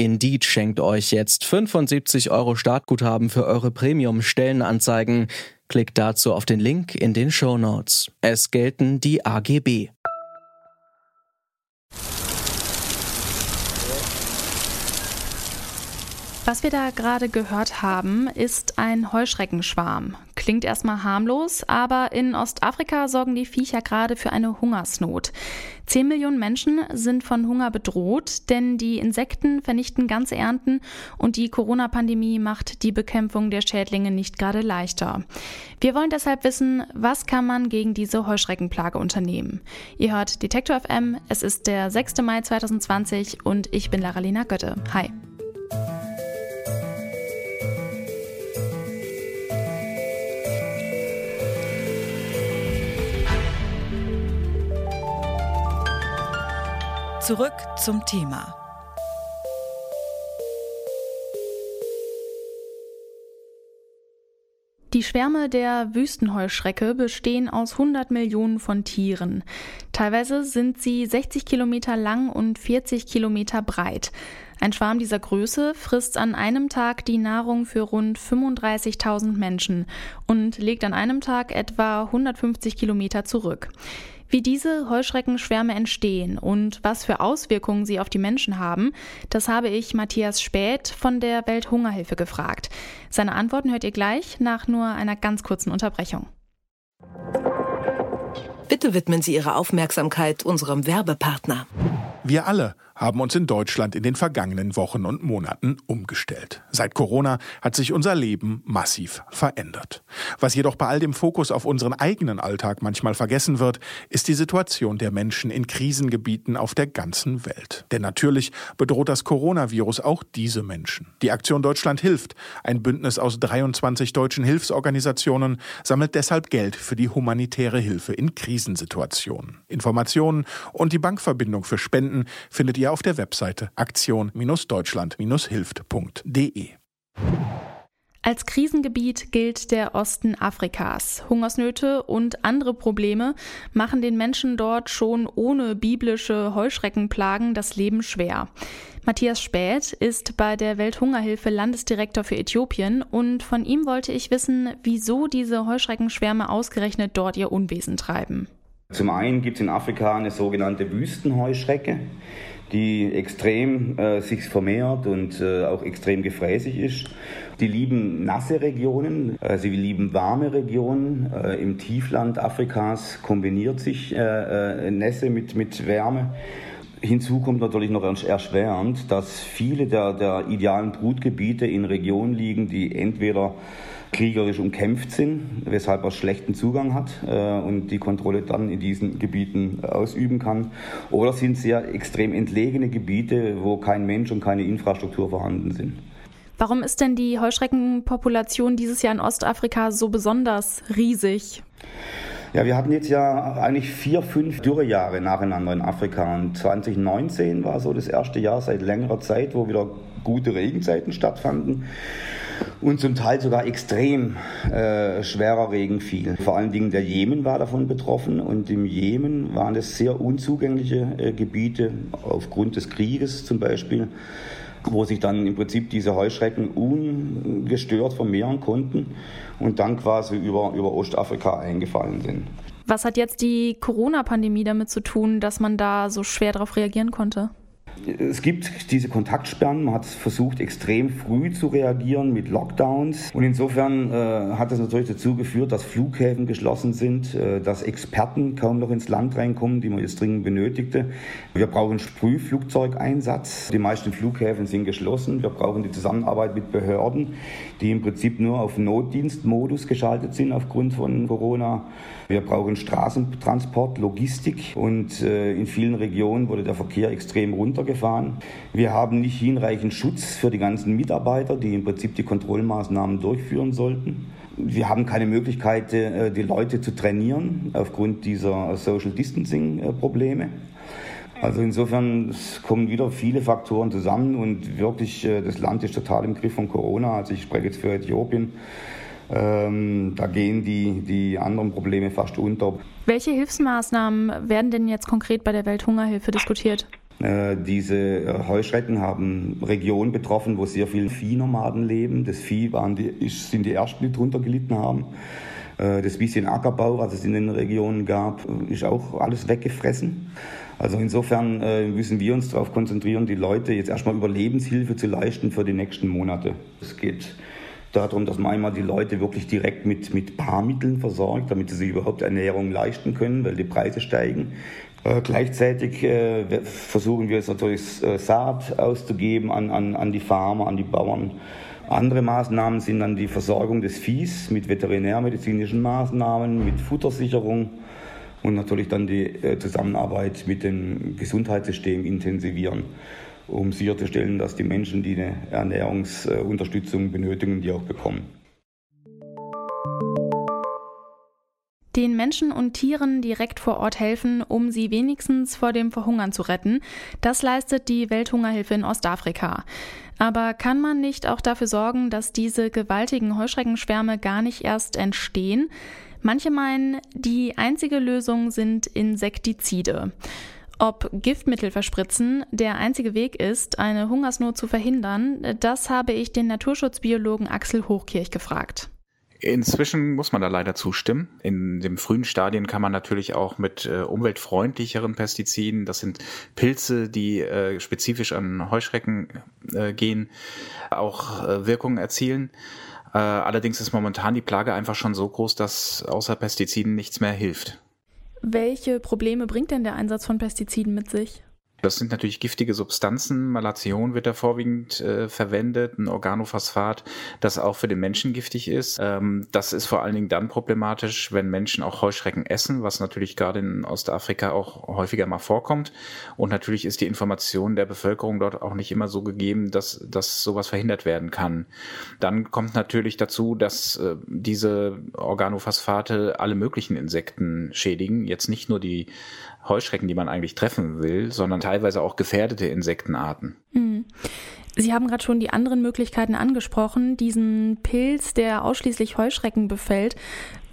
Indeed schenkt euch jetzt 75 Euro Startguthaben für eure Premium-Stellenanzeigen. Klickt dazu auf den Link in den Show Notes. Es gelten die AGB. Was wir da gerade gehört haben, ist ein Heuschreckenschwarm. Klingt erstmal harmlos, aber in Ostafrika sorgen die Viecher gerade für eine Hungersnot. Zehn Millionen Menschen sind von Hunger bedroht, denn die Insekten vernichten ganze Ernten und die Corona-Pandemie macht die Bekämpfung der Schädlinge nicht gerade leichter. Wir wollen deshalb wissen, was kann man gegen diese Heuschreckenplage unternehmen? Ihr hört Detektor FM, es ist der 6. Mai 2020 und ich bin Laralina Götte. Hi. Zurück zum Thema. Die Schwärme der Wüstenheuschrecke bestehen aus 100 Millionen von Tieren. Teilweise sind sie 60 Kilometer lang und 40 Kilometer breit. Ein Schwarm dieser Größe frisst an einem Tag die Nahrung für rund 35.000 Menschen und legt an einem Tag etwa 150 Kilometer zurück. Wie diese Heuschreckenschwärme entstehen und was für Auswirkungen sie auf die Menschen haben, das habe ich Matthias Späth von der Welthungerhilfe gefragt. Seine Antworten hört ihr gleich nach nur einer ganz kurzen Unterbrechung. Bitte widmen Sie Ihre Aufmerksamkeit unserem Werbepartner. Wir alle haben uns in Deutschland in den vergangenen Wochen und Monaten umgestellt. Seit Corona hat sich unser Leben massiv verändert. Was jedoch bei all dem Fokus auf unseren eigenen Alltag manchmal vergessen wird, ist die Situation der Menschen in Krisengebieten auf der ganzen Welt. Denn natürlich bedroht das Coronavirus auch diese Menschen. Die Aktion Deutschland hilft, ein Bündnis aus 23 deutschen Hilfsorganisationen, sammelt deshalb Geld für die humanitäre Hilfe in Krisensituationen. Informationen und die Bankverbindung für Spenden findet ihr auf der Webseite aktion-deutschland-hilft.de. Als Krisengebiet gilt der Osten Afrikas. Hungersnöte und andere Probleme machen den Menschen dort schon ohne biblische Heuschreckenplagen das Leben schwer. Matthias Späth ist bei der Welthungerhilfe Landesdirektor für Äthiopien und von ihm wollte ich wissen, wieso diese Heuschreckenschwärme ausgerechnet dort ihr Unwesen treiben. Zum einen gibt es in Afrika eine sogenannte Wüstenheuschrecke die extrem äh, sich vermehrt und äh, auch extrem gefräßig ist. Die lieben nasse Regionen, äh, sie lieben warme Regionen. Äh, Im Tiefland Afrikas kombiniert sich äh, äh, Nässe mit, mit Wärme. Hinzu kommt natürlich noch erschwerend, dass viele der, der idealen Brutgebiete in Regionen liegen, die entweder kriegerisch umkämpft sind, weshalb er schlechten Zugang hat äh, und die Kontrolle dann in diesen Gebieten ausüben kann. Oder sind sehr extrem entlegene Gebiete, wo kein Mensch und keine Infrastruktur vorhanden sind. Warum ist denn die Heuschreckenpopulation dieses Jahr in Ostafrika so besonders riesig? Ja, wir hatten jetzt ja eigentlich vier, fünf Dürrejahre nacheinander in Afrika. Und 2019 war so das erste Jahr seit längerer Zeit, wo wieder gute Regenzeiten stattfanden und zum Teil sogar extrem äh, schwerer Regen fiel. Vor allen Dingen der Jemen war davon betroffen und im Jemen waren es sehr unzugängliche äh, Gebiete aufgrund des Krieges zum Beispiel wo sich dann im Prinzip diese Heuschrecken ungestört vermehren konnten und dann quasi über, über Ostafrika eingefallen sind. Was hat jetzt die Corona-Pandemie damit zu tun, dass man da so schwer darauf reagieren konnte? Es gibt diese Kontaktsperren, man hat versucht, extrem früh zu reagieren mit Lockdowns. Und insofern äh, hat das natürlich dazu geführt, dass Flughäfen geschlossen sind, äh, dass Experten kaum noch ins Land reinkommen, die man jetzt dringend benötigte. Wir brauchen Sprühflugzeugeinsatz. Die meisten Flughäfen sind geschlossen. Wir brauchen die Zusammenarbeit mit Behörden, die im Prinzip nur auf Notdienstmodus geschaltet sind aufgrund von Corona. Wir brauchen Straßentransport, Logistik und äh, in vielen Regionen wurde der Verkehr extrem runtergefahren. Wir haben nicht hinreichend Schutz für die ganzen Mitarbeiter, die im Prinzip die Kontrollmaßnahmen durchführen sollten. wir haben keine Möglichkeit, äh, die Leute zu trainieren aufgrund dieser Social Distancing-Probleme. Also insofern kommen wieder viele Faktoren zusammen und wirklich das Land ist total im Griff von Corona. Also ich spreche jetzt für Äthiopien. Ähm, da gehen die, die anderen Probleme fast unter. Welche Hilfsmaßnahmen werden denn jetzt konkret bei der Welthungerhilfe diskutiert? Äh, diese äh, Heuschrecken haben Regionen betroffen, wo sehr viele Viehnomaden leben. Das Vieh waren die, sind die ersten, die drunter gelitten haben. Äh, das bisschen Ackerbau, was es in den Regionen gab, ist auch alles weggefressen. Also insofern müssen wir uns darauf konzentrieren, die Leute jetzt erstmal Überlebenshilfe zu leisten für die nächsten Monate. Es geht darum, dass man einmal die Leute wirklich direkt mit, mit Paarmitteln versorgt, damit sie sich überhaupt Ernährung leisten können, weil die Preise steigen. Äh, gleichzeitig äh, versuchen wir jetzt natürlich äh, Saat auszugeben an, an, an die Farmer, an die Bauern. Andere Maßnahmen sind dann die Versorgung des Viehs mit veterinärmedizinischen Maßnahmen, mit Futtersicherung und natürlich dann die äh, Zusammenarbeit mit dem Gesundheitssystem intensivieren, um sicherzustellen, dass die Menschen, die eine Ernährungsunterstützung benötigen, die auch bekommen. Den Menschen und Tieren direkt vor Ort helfen, um sie wenigstens vor dem Verhungern zu retten. Das leistet die Welthungerhilfe in Ostafrika. Aber kann man nicht auch dafür sorgen, dass diese gewaltigen Heuschreckenschwärme gar nicht erst entstehen? Manche meinen, die einzige Lösung sind Insektizide. Ob Giftmittel verspritzen der einzige Weg ist, eine Hungersnot zu verhindern, das habe ich den Naturschutzbiologen Axel Hochkirch gefragt. Inzwischen muss man da leider zustimmen. In den frühen Stadien kann man natürlich auch mit äh, umweltfreundlicheren Pestiziden, das sind Pilze, die äh, spezifisch an Heuschrecken äh, gehen, auch äh, Wirkungen erzielen. Äh, allerdings ist momentan die Plage einfach schon so groß, dass außer Pestiziden nichts mehr hilft. Welche Probleme bringt denn der Einsatz von Pestiziden mit sich? Das sind natürlich giftige Substanzen. Malation wird da vorwiegend äh, verwendet, ein Organophosphat, das auch für den Menschen giftig ist. Ähm, das ist vor allen Dingen dann problematisch, wenn Menschen auch Heuschrecken essen, was natürlich gerade in Ostafrika auch häufiger mal vorkommt. Und natürlich ist die Information der Bevölkerung dort auch nicht immer so gegeben, dass, dass sowas verhindert werden kann. Dann kommt natürlich dazu, dass äh, diese Organophosphate alle möglichen Insekten schädigen. Jetzt nicht nur die Heuschrecken, die man eigentlich treffen will, sondern teilweise auch gefährdete Insektenarten. Mhm. Sie haben gerade schon die anderen Möglichkeiten angesprochen, diesen Pilz, der ausschließlich Heuschrecken befällt.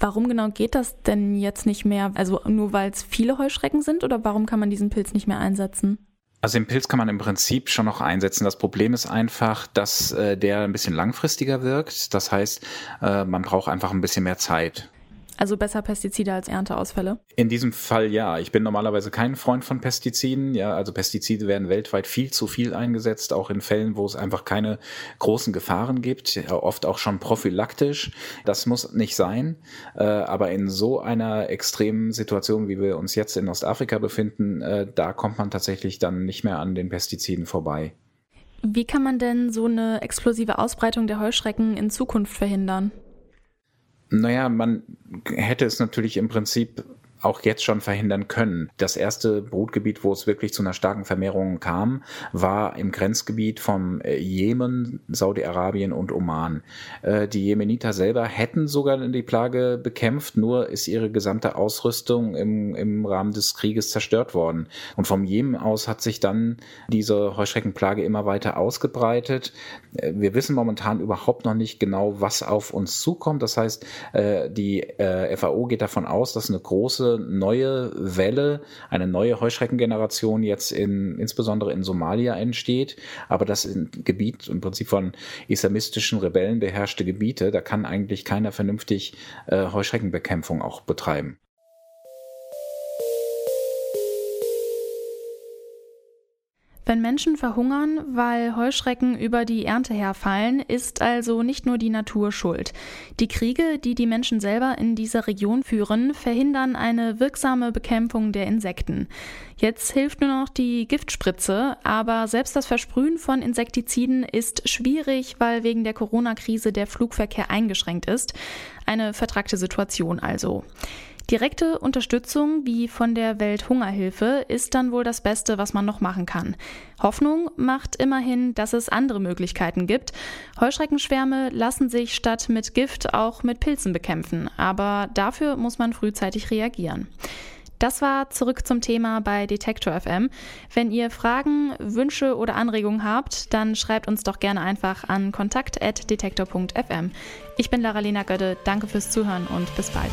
Warum genau geht das denn jetzt nicht mehr? Also nur weil es viele Heuschrecken sind oder warum kann man diesen Pilz nicht mehr einsetzen? Also den Pilz kann man im Prinzip schon noch einsetzen. Das Problem ist einfach, dass äh, der ein bisschen langfristiger wirkt. Das heißt, äh, man braucht einfach ein bisschen mehr Zeit. Also besser Pestizide als Ernteausfälle? In diesem Fall ja. Ich bin normalerweise kein Freund von Pestiziden. Ja, also Pestizide werden weltweit viel zu viel eingesetzt, auch in Fällen, wo es einfach keine großen Gefahren gibt, oft auch schon prophylaktisch. Das muss nicht sein. Äh, aber in so einer extremen Situation, wie wir uns jetzt in Ostafrika befinden, äh, da kommt man tatsächlich dann nicht mehr an den Pestiziden vorbei. Wie kann man denn so eine explosive Ausbreitung der Heuschrecken in Zukunft verhindern? Naja, man hätte es natürlich im Prinzip auch jetzt schon verhindern können. Das erste Brutgebiet, wo es wirklich zu einer starken Vermehrung kam, war im Grenzgebiet vom äh, Jemen, Saudi-Arabien und Oman. Äh, die Jemeniter selber hätten sogar die Plage bekämpft, nur ist ihre gesamte Ausrüstung im, im Rahmen des Krieges zerstört worden. Und vom Jemen aus hat sich dann diese Heuschreckenplage immer weiter ausgebreitet. Äh, wir wissen momentan überhaupt noch nicht genau, was auf uns zukommt. Das heißt, die FAO geht davon aus, dass eine große neue Welle, eine neue Heuschreckengeneration jetzt in, insbesondere in Somalia entsteht. Aber das Gebiet im Prinzip von islamistischen Rebellen beherrschte Gebiete. Da kann eigentlich keiner vernünftig äh, Heuschreckenbekämpfung auch betreiben. Wenn Menschen verhungern, weil Heuschrecken über die Ernte herfallen, ist also nicht nur die Natur schuld. Die Kriege, die die Menschen selber in dieser Region führen, verhindern eine wirksame Bekämpfung der Insekten. Jetzt hilft nur noch die Giftspritze, aber selbst das Versprühen von Insektiziden ist schwierig, weil wegen der Corona-Krise der Flugverkehr eingeschränkt ist. Eine vertragte Situation also. Direkte Unterstützung wie von der Welthungerhilfe ist dann wohl das Beste, was man noch machen kann. Hoffnung macht immerhin, dass es andere Möglichkeiten gibt. Heuschreckenschwärme lassen sich statt mit Gift auch mit Pilzen bekämpfen, aber dafür muss man frühzeitig reagieren. Das war zurück zum Thema bei Detektor FM. Wenn ihr Fragen, Wünsche oder Anregungen habt, dann schreibt uns doch gerne einfach an kontakt.detektor.fm. Ich bin Lara-Lena Götte, danke fürs Zuhören und bis bald.